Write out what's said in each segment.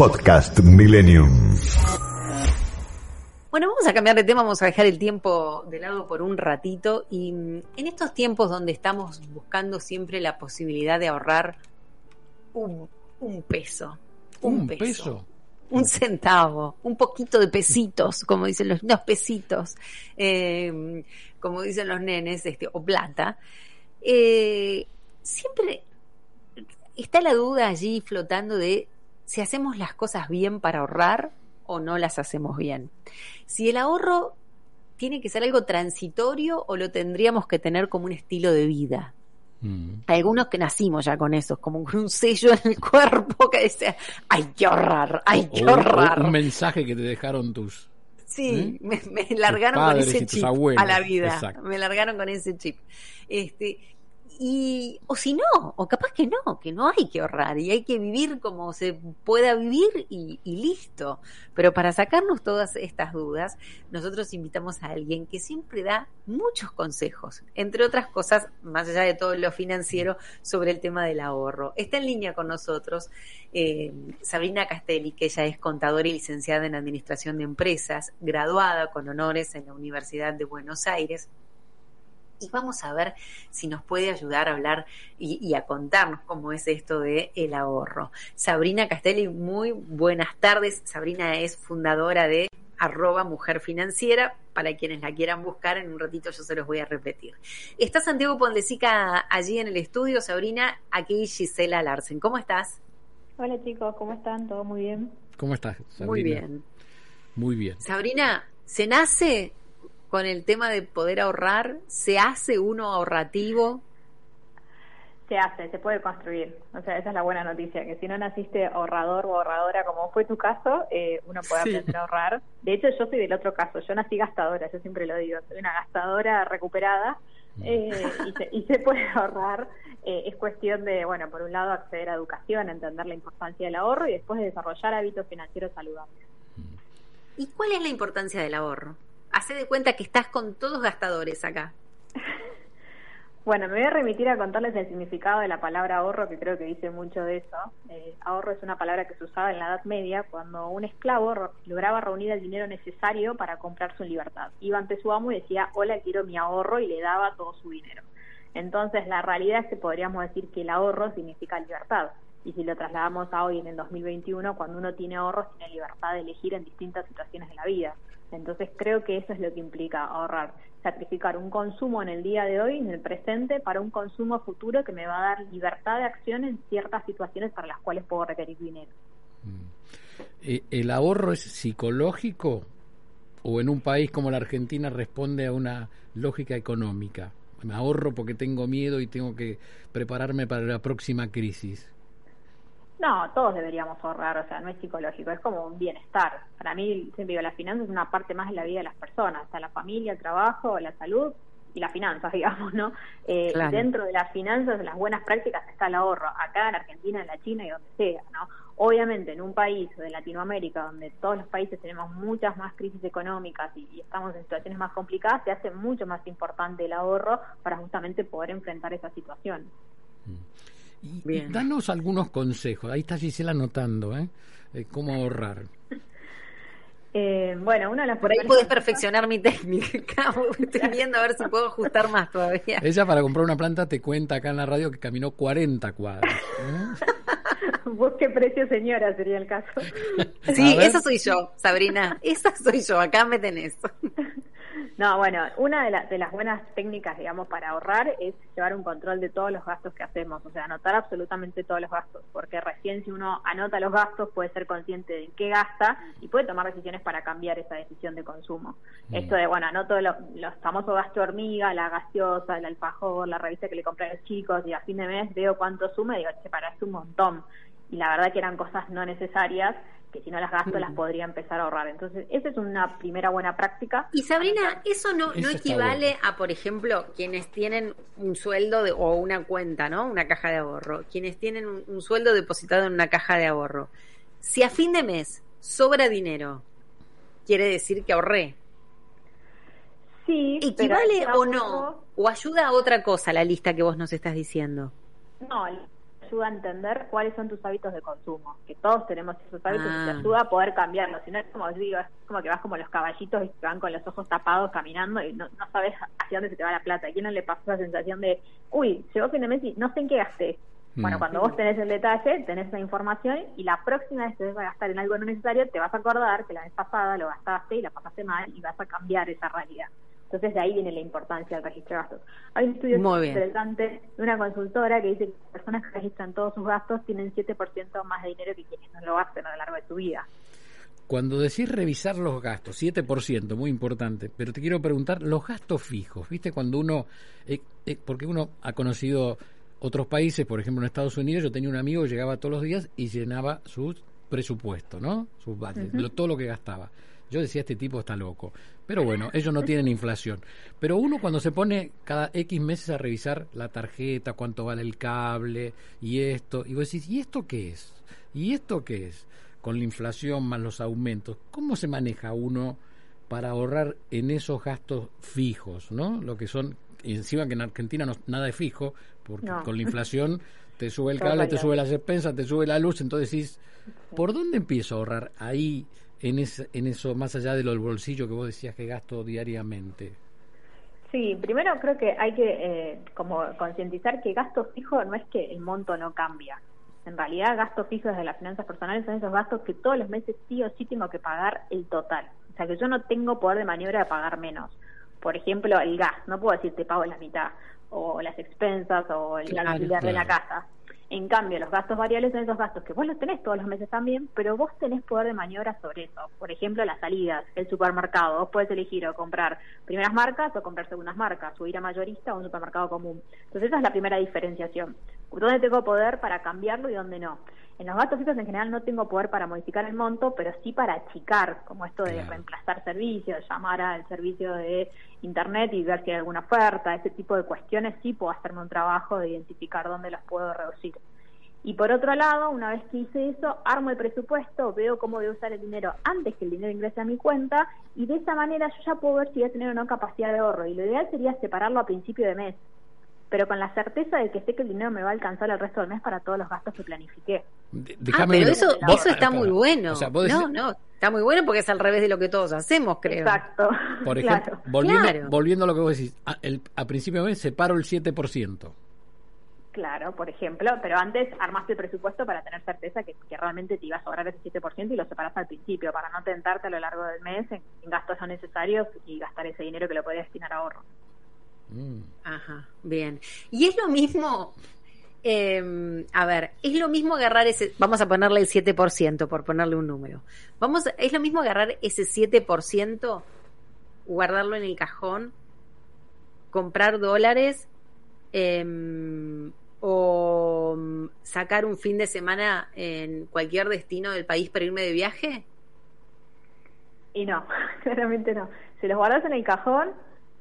Podcast Millennium. Bueno, vamos a cambiar de tema, vamos a dejar el tiempo de lado por un ratito y mm, en estos tiempos donde estamos buscando siempre la posibilidad de ahorrar un, un peso, un, ¿Un peso, peso? un centavo, un poquito de pesitos, como dicen los, los pesitos, eh, como dicen los nenes, este, o plata, eh, siempre está la duda allí flotando de si hacemos las cosas bien para ahorrar o no las hacemos bien. Si el ahorro tiene que ser algo transitorio o lo tendríamos que tener como un estilo de vida. Mm. Hay algunos que nacimos ya con eso, como un sello en el cuerpo que dice, hay que ahorrar, hay que O- o ahorrar. un mensaje que te dejaron tus. Sí, ¿Eh? me, me largaron con ese chip a la vida. exacto. Me largaron con ese chip. Este, y, o si no, o capaz que no, que no hay que ahorrar y hay que vivir como se pueda vivir y, listo. Pero para sacarnos todas estas dudas, nosotros invitamos a alguien que siempre da muchos consejos, entre otras cosas, más allá de todo lo financiero, sobre el tema del ahorro. Está en línea con nosotros eh, Sabrina Castelli, que ella es contadora y licenciada en Administración de Empresas, graduada con honores en la Universidad de Buenos Aires. Y vamos a ver si nos puede ayudar a hablar y, y a contarnos cómo es esto de el ahorro. Sabrina Castelli, muy buenas tardes. Sabrina es fundadora de arroba mujer financiera, para quienes la quieran buscar, en un ratito yo se los voy a repetir. Está Santiago Pondesica allí en el estudio, Sabrina, aquí Gisela Larsen. ¿Cómo estás? Hola chicos, ¿cómo están? ¿Todo muy bien? ¿Cómo estás? Sabrina? Muy bien. Muy bien. Sabrina, ¿se nace con el tema de poder ahorrar? ¿Se hace uno ahorrativo? Se hace, se puede construir. O sea, esa es la buena noticia, que si no naciste ahorrador o ahorradora como fue tu caso, eh, uno puede Sí. aprender a ahorrar. De hecho, yo soy del otro caso, yo nací gastadora, yo siempre lo digo, soy una gastadora recuperada eh, y, se, y se puede ahorrar. Eh, es cuestión de, bueno, por un lado acceder a educación, entender la importancia del ahorro y después de desarrollar hábitos financieros saludables. ¿Y cuál es la importancia del ahorro? Hace de cuenta que estás con todos gastadores acá. Bueno, me voy a remitir a contarles el significado de la palabra ahorro, que creo que dice mucho de eso. Eh, ahorro es una palabra que se usaba en la Edad Media cuando un esclavo lograba reunir el dinero necesario para comprar su libertad. Iba ante su amo y decía, hola, quiero mi ahorro, y le daba todo su dinero. Entonces, la realidad es que podríamos decir que el ahorro significa libertad. Y si lo trasladamos a hoy en el 2021, cuando uno tiene ahorros, tiene libertad de elegir en distintas situaciones de la vida. Entonces creo que eso es lo que implica ahorrar, sacrificar un consumo en el día de hoy, en el presente, para un consumo futuro que me va a dar libertad de acción en ciertas situaciones para las cuales puedo requerir dinero. Eh, ¿El ahorro es psicológico o en un país como la Argentina responde a una lógica económica? Me ahorro porque tengo miedo y tengo que prepararme para la próxima crisis. No, todos deberíamos ahorrar, o sea, no es psicológico, es como un bienestar. Para mí, siempre digo, la finanza es una parte más de la vida de las personas, está la familia, el trabajo, la salud y las finanzas, digamos, ¿no? Eh, Claro. Dentro de las finanzas, de las buenas prácticas está el ahorro, acá en Argentina, en la China y donde sea, ¿no? Obviamente, en un país de Latinoamérica, donde todos los países tenemos muchas más crisis económicas y, y estamos en situaciones más complicadas, se hace mucho más importante el ahorro para justamente poder enfrentar esa situación. Y, y Bien. danos algunos consejos. Ahí está Gisela anotando, ¿eh? Eh, ¿Cómo ahorrar? Eh, bueno, uno de los Por ahí consejos- perfeccionar mi técnica. Estoy viendo a ver si puedo ajustar más todavía. Ella para comprar una planta te cuenta acá en la radio que caminó 40 cuadras. ¿eh? Busque precio, señora, sería el caso. Sí, esa soy yo, Sabrina. Esa soy yo. Acá me tenés. No, bueno, una de, la- de las buenas técnicas, digamos, para ahorrar es llevar un control de todos los gastos que hacemos, o sea, anotar absolutamente todos los gastos, porque recién si uno anota los gastos puede ser consciente de qué gasta y puede tomar decisiones para cambiar esa decisión de consumo. Mm. Esto de, bueno, anoto lo- los famosos gastos hormiga, la gaseosa, el alfajor, la revista que le compré a los chicos y a fin de mes veo cuánto suma y digo, che, para, es un montón. Y la verdad que eran cosas no necesarias que si no las gasto las podría empezar a ahorrar. Entonces, esa es una primera buena práctica. Y Sabrina, ¿eso no, Eso no equivale bueno. a, por ejemplo, quienes tienen un sueldo de- o una cuenta, ¿no? Una caja de ahorro. Quienes tienen un, un sueldo depositado en una caja de ahorro. Si a fin de mes sobra dinero, quiere decir que ahorré. Sí, ¿Equivale o no? ¿O ayuda a otra cosa la lista que vos nos estás diciendo? No, ayuda a entender cuáles son tus hábitos de consumo, que todos tenemos esos hábitos y te Ah. ayuda a poder cambiarlos. Si no es como digo, es como que vas como los caballitos y que van con los ojos tapados caminando y no, no sabes hacia dónde se te va la plata. ¿A quién no le pasó esa sensación de, uy, llegó fin de mes y no sé en qué gasté? Bueno, Mm. cuando vos tenés el detalle, tenés esa información y la próxima vez que vas a gastar en algo no necesario, te vas a acordar que la vez pasada lo gastaste y la pasaste mal y vas a cambiar esa realidad. Entonces de ahí viene la importancia del registro de gastos. Hay un estudio Muy bien. interesante de una consultora que dice que las personas que registran todos sus gastos tienen 7% más de dinero que quienes no lo hacen a lo largo de su vida. Cuando decís revisar los gastos, 7%, muy importante, pero te quiero preguntar, los gastos fijos, ¿viste? Cuando uno, eh, eh, porque uno ha conocido otros países, por ejemplo en Estados Unidos, yo tenía un amigo que llegaba todos los días y llenaba su presupuesto, ¿no? Sus budget, lo- todo lo que gastaba. Yo decía, este tipo está loco. Pero bueno, ellos no tienen inflación. Pero uno cuando se pone cada X meses a revisar la tarjeta, cuánto vale el cable y esto, y vos decís, ¿y esto qué es? ¿Y esto qué es? Con la inflación más los aumentos, ¿cómo se maneja uno para ahorrar en esos gastos fijos, ¿no? Lo que son, encima que en Argentina no, nada es fijo, porque No. con la inflación te sube el cable, te sube las expensas, te sube la luz, entonces decís, ¿por dónde empiezo a ahorrar ahí en, ese, en eso, más allá de lo del bolsillo que vos decías que gasto diariamente? Sí, primero creo que hay que eh, como concientizar que gasto fijo no es que el monto no cambia. En realidad, gastos fijos de las finanzas personales son esos gastos que todos los meses sí o sí tengo que pagar el total. O sea, que yo no tengo poder de maniobra de pagar menos. Por ejemplo, el gas. No puedo decir te pago la mitad. O las expensas o el Claro, alquiler de la casa. En cambio, los gastos variables son esos gastos que vos los tenés todos los meses también, pero vos tenés poder de maniobra sobre eso. Por ejemplo, las salidas, el supermercado. Vos podés elegir o comprar primeras marcas o comprar segundas marcas, o ir a mayorista o un supermercado común. Entonces, esa es la primera diferenciación. ¿Dónde tengo poder para cambiarlo y dónde no? En los gastos fijos en general no tengo poder para modificar el monto, pero sí para achicar, como esto de Claro. reemplazar servicios, llamar al servicio de internet y ver si hay alguna oferta, ese tipo de cuestiones sí puedo hacerme un trabajo de identificar dónde los puedo reducir. Y por otro lado, una vez que hice eso, armo el presupuesto, veo cómo voy a usar el dinero antes que el dinero ingrese a mi cuenta y de esa manera yo ya puedo ver si voy a tener o no capacidad de ahorro. Y lo ideal sería separarlo a principio de mes, pero con la certeza de que sé que el dinero me va a alcanzar el resto del mes para todos los gastos que planifiqué. Ah, déjame pero ver- eso, vos- eso está ah, muy bueno. O sea, vos no, no, está muy bueno porque es al revés de lo que todos hacemos, creo. Exacto. Por ejemplo, Claro. volviendo, Claro. volviendo a lo que vos decís, a, el- a principio de mes separo el 7%. Claro, por ejemplo, pero antes armaste el presupuesto para tener certeza que, que realmente te iba a sobrar ese 7% y lo separas al principio para no tentarte a lo largo del mes en, en gastos no necesarios y gastar ese dinero que lo podrías destinar a ahorro. Mm. Ajá, bien. Y es lo mismo, eh, a ver, es lo mismo agarrar ese, vamos a ponerle el 7%, por ponerle un número. Vamos, es lo mismo agarrar ese 7%, guardarlo en el cajón, comprar dólares eh, o mm, sacar un fin de semana en cualquier destino del país para irme de viaje. Y no, claramente no. Si los guardas en el cajón,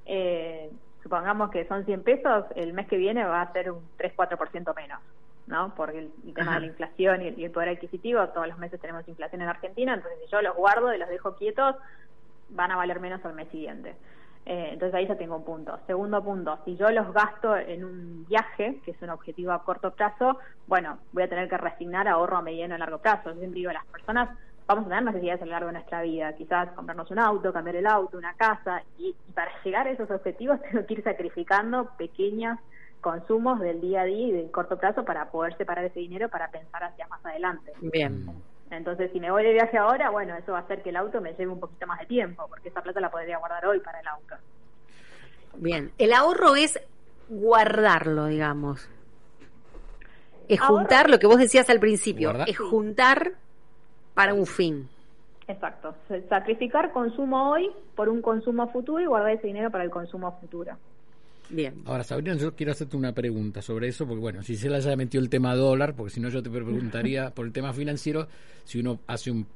eh, supongamos que son 100 pesos, el mes que viene va a ser un 3-4% menos, ¿no? Porque el, el tema Ajá. de la inflación y el, y el poder adquisitivo, todos los meses tenemos inflación en Argentina, entonces si yo los guardo y los dejo quietos, van a valer menos al mes siguiente. Eh, entonces ahí ya tengo un punto. Segundo punto, si yo los gasto en un viaje, que es un objetivo a corto plazo, bueno, voy a tener que resignar ahorro a mediano y largo plazo. Yo siempre digo, las personas vamos a tener necesidades a lo largo de nuestra vida, quizás comprarnos un auto, cambiar el auto, una casa, y, y para llegar a esos objetivos tengo que ir sacrificando pequeños consumos del día a día y del corto plazo para poder separar ese dinero para pensar hacia más adelante. Bien. Entonces, si me voy de viaje ahora, bueno, eso va a hacer que el auto me lleve un poquito más de tiempo, porque esa plata la podría guardar hoy para el auto. Bien, el ahorro es guardarlo, digamos. Es Ahorro- juntar lo que vos decías al principio, Guardar. es juntar para un fin. Exacto. Sacrificar consumo hoy por un consumo futuro y guardar ese dinero para el consumo futuro. Bien. Ahora, Sabrina, yo quiero hacerte una pregunta sobre eso, porque bueno, si se la ya metió el tema dólar, porque si no yo te preguntaría por el tema financiero, si uno hace un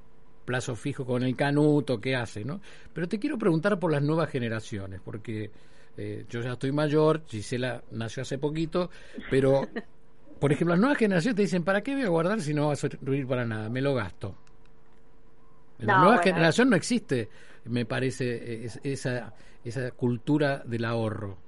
plazo fijo con el canuto, ¿qué hace? ¿no? Pero te quiero preguntar por las nuevas generaciones, porque eh, yo ya estoy mayor, Gisela nació hace poquito, pero, por ejemplo, las nuevas generaciones te dicen, ¿para qué voy a guardar si no va a servir para nada? Me lo gasto. En la No, nueva bueno. generación no existe, me parece, es- esa, esa cultura del ahorro.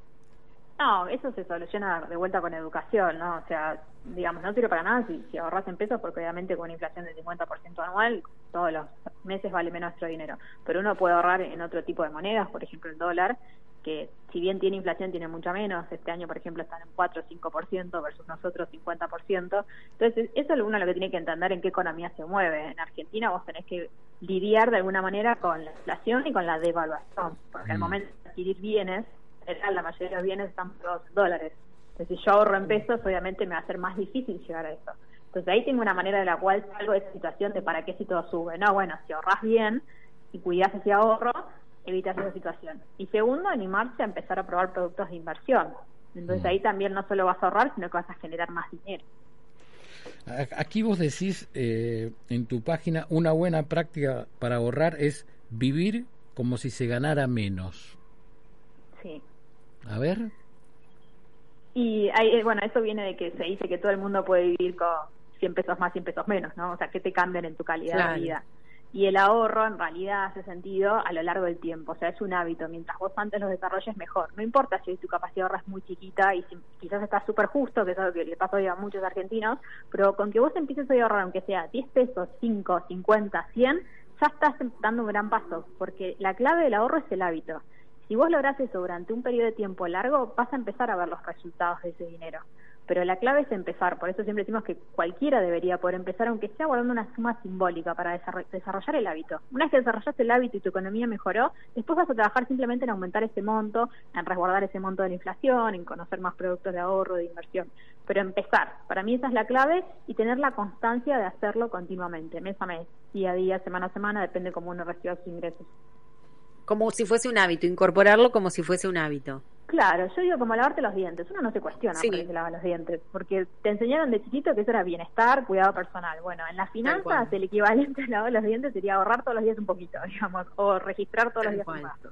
No, eso se soluciona de vuelta con educación, ¿no? O sea, digamos, no sirve para nada si, si ahorras en pesos, porque obviamente con una inflación del 50% anual, todos los meses vale menos nuestro dinero. Pero uno puede ahorrar en otro tipo de monedas, por ejemplo el dólar, que si bien tiene inflación, tiene mucha menos. Este año, por ejemplo, están en 4 o 5% versus nosotros 50%. Entonces, eso es uno lo que tiene que entender en qué economía se mueve. En Argentina vos tenés que lidiar de alguna manera con la inflación y con la devaluación, porque al Mm. momento de adquirir bienes, en general, la mayoría de los bienes están pagados en dólares. Entonces, si yo ahorro en pesos, obviamente me va a ser más difícil llegar a eso. Entonces, ahí tengo una manera de la cual salgo de esa situación de para qué si todo sube. No, bueno, si ahorras bien y cuidas ese ahorro, evitas esa situación. Y segundo, animarse a empezar a probar productos de inversión. Entonces, Mm. ahí también no solo vas a ahorrar, sino que vas a generar más dinero. A- Aquí vos decís eh, en tu página, una buena práctica para ahorrar es vivir como si se ganara menos. Sí. A ver. Y hay, eh, bueno, eso viene de que se dice que todo el mundo puede vivir con 100 pesos más, 100 pesos menos, ¿no? O sea, que te cambian en tu calidad Claro. de vida. Y el ahorro en realidad hace sentido a lo largo del tiempo, o sea, es un hábito. Mientras vos antes los desarrolles, mejor. No importa si tu capacidad de ahorro es muy chiquita y si quizás está súper justo, que es algo que le pasa hoy a muchos argentinos, pero con que vos empieces a ahorrar, aunque sea 10 pesos, 5, 50, 100, ya estás dando un gran paso, porque la clave del ahorro es el hábito. Si vos lográs eso durante un periodo de tiempo largo, vas a empezar a ver los resultados de ese dinero. Pero la clave es empezar, por eso siempre decimos que cualquiera debería poder empezar, aunque sea guardando una suma simbólica para desarro- desarrollar el hábito. Una vez que desarrollaste el hábito y tu economía mejoró, después vas a trabajar simplemente en aumentar ese monto, en resguardar ese monto de la inflación, en conocer más productos de ahorro, de inversión. Pero empezar, para mí esa es la clave y tener la constancia de hacerlo continuamente, mes a mes, día a día, semana a semana, depende cómo uno reciba sus ingresos. Como si fuese un hábito, incorporarlo como si fuese un hábito. Claro, yo digo como lavarte los dientes. Uno no se cuestiona Sí. por qué se lava los dientes, porque te enseñaron de chiquito que eso era bienestar, cuidado personal. Bueno, en las finanzas el equivalente a lavar los dientes sería ahorrar todos los días un poquito, digamos, o registrar todos Tal los días cual. un gasto.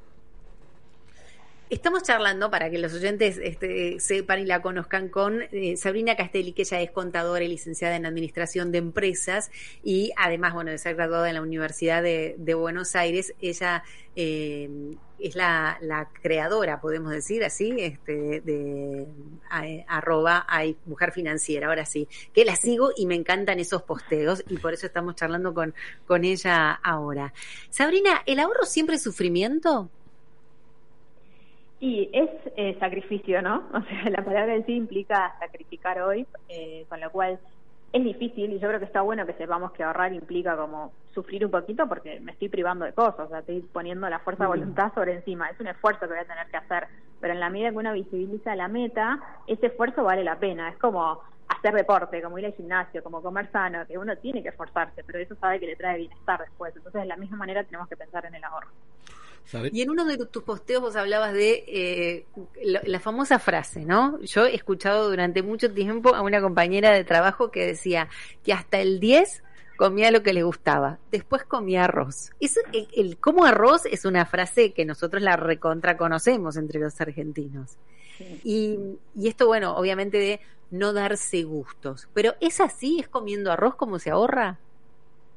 Estamos charlando para que los oyentes este, sepan y la conozcan con eh, Sabrina Castelli, que ella es contadora y licenciada en Administración de Empresas y además, bueno, de ser graduada en la Universidad de, Buenos Aires, ella eh, es la, creadora, podemos decir así, este, de arroba hay mujer financiera, ahora sí, que la sigo y me encantan esos posteos y por eso estamos charlando con, con ella ahora. Sabrina, ¿el ahorro siempre es sufrimiento? Y es eh, sacrificio, ¿no? O sea, la palabra en sí implica sacrificar hoy, eh, con lo cual es difícil y yo creo que está bueno que sepamos que ahorrar implica como sufrir un poquito porque me estoy privando de cosas, o sea, estoy poniendo la fuerza de voluntad sobre encima, es un esfuerzo que voy a tener que hacer, pero en la medida que uno visibiliza la meta, ese esfuerzo vale la pena, es como hacer deporte, como ir al gimnasio, como comer sano, que uno tiene que esforzarse, pero eso sabe que le trae bienestar después, entonces de la misma manera tenemos que pensar en el ahorro. ¿Sabe- Y en uno de tus posteos vos hablabas de eh, la, la famosa frase, ¿no? Yo he escuchado durante mucho tiempo a una compañera de trabajo que decía que hasta el 10 comía lo que le gustaba, después comía arroz. Eso, el, el como arroz es una frase que nosotros la recontra conocemos entre los argentinos. Y, y esto, bueno, obviamente de no darse gustos. Pero ¿es así? ¿Es comiendo arroz como se ahorra?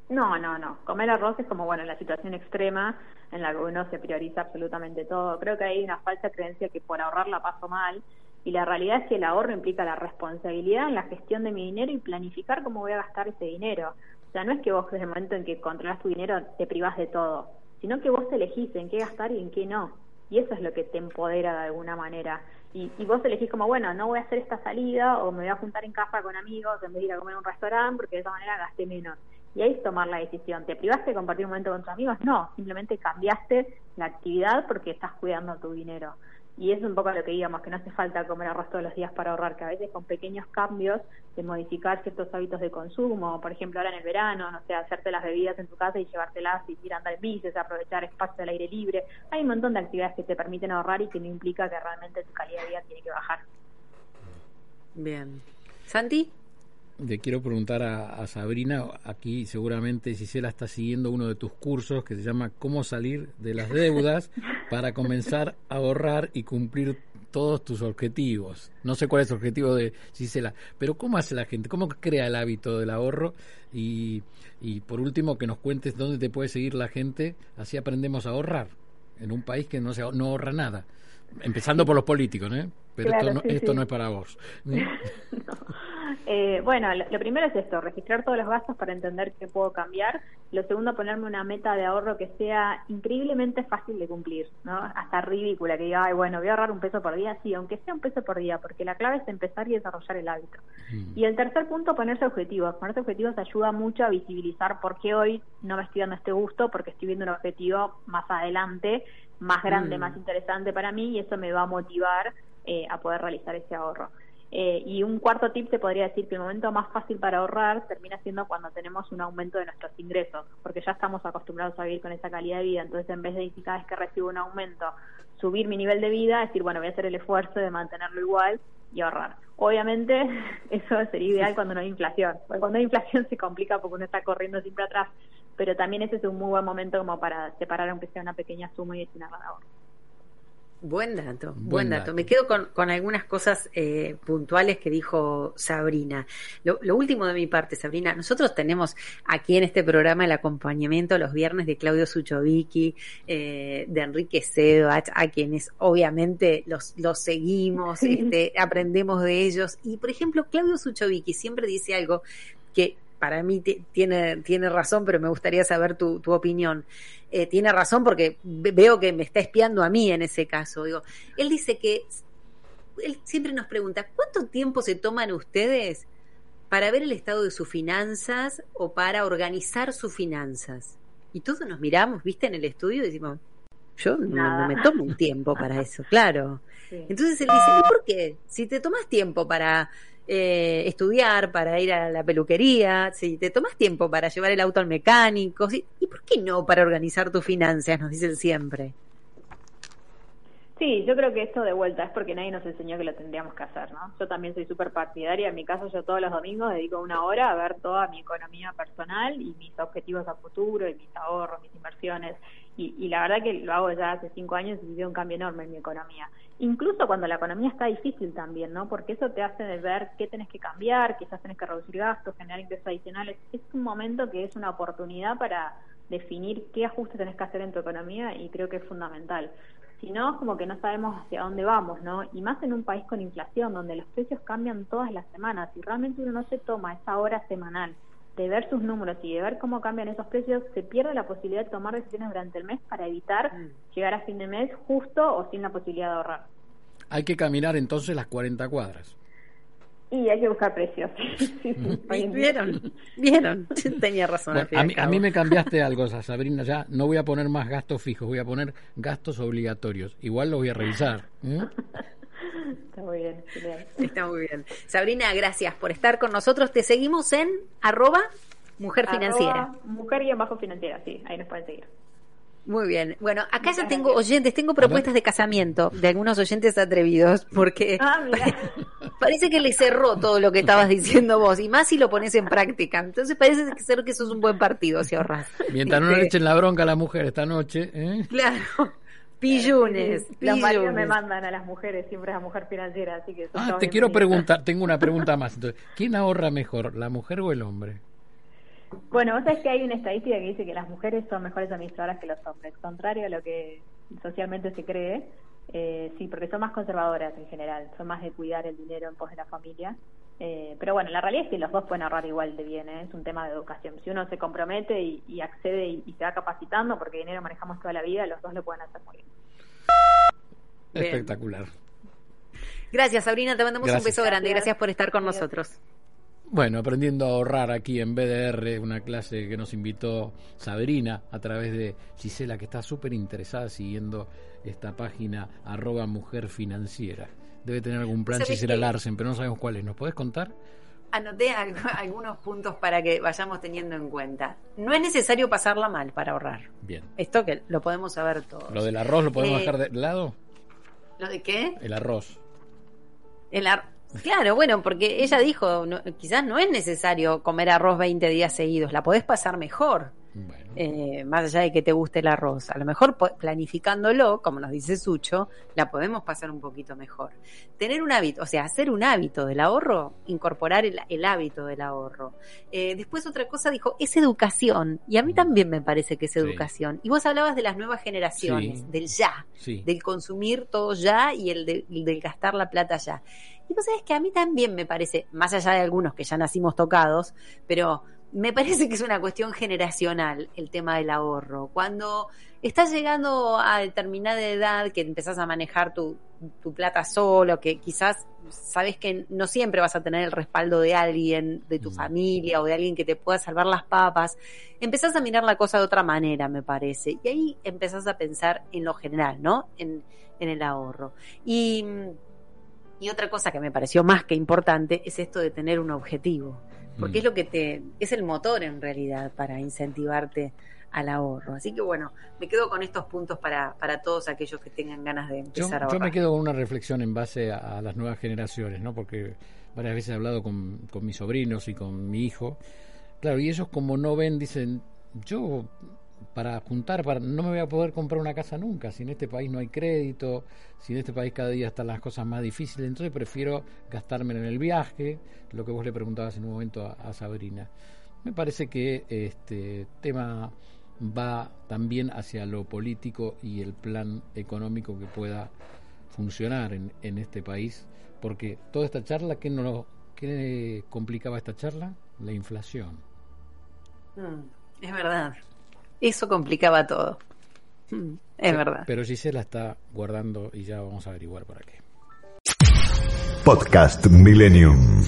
No, no, no. Comer arroz es como, bueno, la situación extrema en la que uno se prioriza absolutamente todo. Creo que hay una falsa creencia que por ahorrar la paso mal y la realidad es que el ahorro implica la responsabilidad en la gestión de mi dinero y planificar cómo voy a gastar ese dinero. O sea, no es que vos desde el momento en que controlas tu dinero te privás de todo, sino que vos elegís en qué gastar y en qué no. Y eso es lo que te empodera de alguna manera. Y, y vos elegís como, bueno, no voy a hacer esta salida o me voy a juntar en casa con amigos en vez de ir a comer a un restaurante porque de esa manera gasté menos. Y ahí es tomar la decisión. ¿Te privaste de compartir un momento con tus amigos? No, simplemente cambiaste la actividad porque estás cuidando tu dinero. Y es un poco lo que digamos, que no hace falta comer arroz todos los días para ahorrar, que a veces con pequeños cambios de modificar ciertos hábitos de consumo, por ejemplo ahora en el verano, no sé, hacerte las bebidas en tu casa y llevártelas y ir a andar en aprovechar espacio al aire libre. Hay un montón de actividades que te permiten ahorrar y que no implica que realmente tu calidad de vida tiene que bajar. Bien. ¿Santi? Le quiero preguntar a, a Sabrina, aquí seguramente Gisela está siguiendo uno de tus cursos que se llama Cómo salir de las deudas para comenzar a ahorrar y cumplir todos tus objetivos. No sé cuál es el objetivo de Gisela, pero ¿cómo hace la gente? ¿Cómo crea el hábito del ahorro? Y, y por último, que nos cuentes dónde te puede seguir la gente, así aprendemos a ahorrar en un país que no, se, no ahorra nada. Empezando por los políticos, ¿eh? Pero Claro, esto, no, sí, esto sí. no es para vos. ¿eh? Eh, bueno, lo, lo primero es esto, registrar todos los gastos para entender qué puedo cambiar. Lo segundo, ponerme una meta de ahorro que sea increíblemente fácil de cumplir, ¿no? Hasta ridícula, que diga, ay, bueno, voy a ahorrar un peso por día, sí, aunque sea un peso por día, porque la clave es empezar y desarrollar el hábito. Mm. Y el tercer punto, ponerse objetivos. Ponerse objetivos ayuda mucho a visibilizar por qué hoy no me estoy dando este gusto, porque estoy viendo un objetivo más adelante, más grande, Mm. más interesante para mí, y eso me va a motivar eh, a poder realizar ese ahorro. Eh, y un cuarto tip se podría decir que el momento más fácil para ahorrar termina siendo cuando tenemos un aumento de nuestros ingresos, porque ya estamos acostumbrados a vivir con esa calidad de vida, entonces en vez de cada vez que recibo un aumento, subir mi nivel de vida, decir, bueno, voy a hacer el esfuerzo de mantenerlo igual y ahorrar. Obviamente eso sería ideal cuando no hay inflación, porque cuando hay inflación se complica porque uno está corriendo siempre atrás, pero también ese es un muy buen momento como para separar aunque sea una pequeña suma y destinarla a ahorro. Buen dato, buen, Buen dato. dato. Me quedo con, con algunas cosas eh, puntuales que dijo Sabrina. Lo, lo último de mi parte, Sabrina, nosotros tenemos aquí en este programa el acompañamiento los viernes de Claudio Suchovicki, eh, de Enrique Sebach, a quienes obviamente los, los seguimos, este, aprendemos de ellos. Y por ejemplo, Claudio Suchovicki siempre dice algo que para mí ti- tiene, tiene razón, pero me gustaría saber tu, tu opinión. Eh, tiene razón porque ve- veo que me está espiando a mí en ese caso. Digo, él dice que él siempre nos pregunta, ¿cuánto tiempo se toman ustedes para ver el estado de sus finanzas o para organizar sus finanzas? Y todos nos miramos, viste, en el estudio y decimos, yo no, me tomo un tiempo para eso, claro. Sí. Entonces él dice, ¿y por qué? Si te tomas tiempo para eh, estudiar, para ir a la peluquería, si te tomas tiempo para llevar el auto al mecánico, ¿y por qué no para organizar tus finanzas? Nos dicen siempre. Sí, yo creo que esto de vuelta es porque nadie nos enseñó que lo tendríamos que hacer, ¿no? Yo también soy súper partidaria. En mi caso, yo todos los domingos dedico una hora a ver toda mi economía personal y mis objetivos a futuro y mis ahorros, mis inversiones. Y, y la verdad que lo hago ya hace cinco años y veo un cambio enorme en mi economía. Incluso cuando la economía está difícil también, ¿no? Porque eso te hace ver qué tenés que cambiar, quizás tenés que reducir gastos, generar ingresos adicionales. Es un momento que es una oportunidad para definir qué ajustes tenés que hacer en tu economía y creo que es fundamental. Si no, es como que no sabemos hacia dónde vamos, ¿no? Y más en un país con inflación, donde los precios cambian todas las semanas. Si realmente uno no se toma esa hora semanal de ver sus números y de ver cómo cambian esos precios, se pierde la posibilidad de tomar decisiones durante el mes para evitar Mm. llegar a fin de mes justo o sin la posibilidad de ahorrar. Hay que caminar entonces las 40 cuadras. Y hay que buscar precios. Sí, sí, día. ¿Vieron? ¿Vieron? Tenía razón. Bueno, a, mí, a mí me cambiaste algo, Sabrina, ya no voy a poner más gastos fijos, voy a poner gastos obligatorios. Igual lo voy a revisar. ¿eh? Está muy bien, genial. Está muy bien. Sabrina, gracias por estar con nosotros. Te seguimos en arroba mujer financiera. Arroba Mujer y bajo financiera, sí, ahí nos pueden seguir. Muy bien. Bueno, acá ya tengo oyentes, tengo propuestas de casamiento de algunos oyentes atrevidos, porque Ah, mira. Parece que le cerró todo lo que estabas diciendo vos, y más si lo pones en práctica. Entonces parece ser que sos un buen partido si ahorras. Mientras no le Este, echen la bronca a la mujer esta noche. ¿eh? Claro. Pillunes. Los maridos me pillunes. mandan a las mujeres, siempre a mujer financiera, así que... Ah, te quiero preguntar, tengo una pregunta más. Entonces, ¿quién ahorra mejor, la mujer o el hombre? Bueno, vos sabés que hay una estadística que dice que las mujeres son mejores administradoras que los hombres, contrario a lo que socialmente se cree. Eh, sí, porque son más conservadoras en general, son más de cuidar el dinero en pos de la familia. Eh, pero bueno, la realidad es que los dos pueden ahorrar igual de bien, ¿eh? es un tema de educación. Si uno se compromete y, y accede y, y se va capacitando, porque dinero manejamos toda la vida, los dos lo pueden hacer muy bien. Bien. Espectacular. Gracias, Sabrina. Te mandamos Gracias. un beso grande. Gracias. Gracias por estar con nosotros. Bueno, aprendiendo a ahorrar aquí en BDR, una clase que nos invitó Sabrina a través de Gisela, que está súper interesada siguiendo esta página arroba mujer financiera. Debe tener algún plan ¿Sabes Gisela? Larsen, pero no sabemos cuál es. ¿Nos podés contar? Anoté al- algunos puntos para que vayamos teniendo en cuenta. No es necesario pasarla mal para ahorrar. Bien. Esto que lo podemos saber todos. ¿Lo del arroz lo podemos Eh, dejar de lado? ¿Lo de qué? El arroz. El ar- Claro, bueno, porque ella dijo, no- quizás no es necesario comer arroz 20 días seguidos, la podés pasar mejor. Eh, más allá de que te guste el arroz. A lo mejor planificándolo, como nos dice Sucho, la podemos pasar un poquito mejor. Tener un hábito, o sea, hacer un hábito del ahorro, incorporar el, hábito del ahorro. Eh, después otra cosa dijo, es educación. Y a mí también me parece que es educación. Y vos hablabas de las nuevas generaciones, del ya, del consumir todo ya y el del gastar la plata ya. Y vos sabés que a mí también me parece, más allá de algunos que ya nacimos tocados, pero me parece que es una cuestión generacional el tema del ahorro. Cuando estás llegando a determinada edad, que empezás a manejar tu, tu plata solo, que quizás sabes que no siempre vas a tener el respaldo de alguien, de tu mm. familia o de alguien que te pueda salvar las papas, empezás a mirar la cosa de otra manera, me parece. Y ahí empezás a pensar en lo general, ¿no? En, en el ahorro. Y, y otra cosa que me pareció más que importante es esto de tener un objetivo porque mm. es lo que te es el motor en realidad para incentivarte al ahorro. Así que bueno, me quedo con estos puntos para, para todos aquellos que tengan ganas de empezar a ahorrar. Yo me quedo con una reflexión en base a, las nuevas generaciones, ¿no? Porque varias veces he hablado con, con mis sobrinos y con mi hijo. Claro, y ellos como no ven, dicen, yo para juntar, para, no me voy a poder comprar una casa nunca, si en este país no hay crédito, si en este país cada día están las cosas más difíciles, entonces prefiero gastarme en el viaje, lo que vos le preguntabas en un momento a, Sabrina. Me parece que este tema va también hacia lo político y el plan económico que pueda funcionar en, en este país, porque toda esta charla, ¿qué, no, qué complicaba esta charla? La inflación. Mm, es verdad. Eso complicaba todo. Mm, es verdad. Pero la está guardando y ya vamos a averiguar para qué. Podcast Millennium.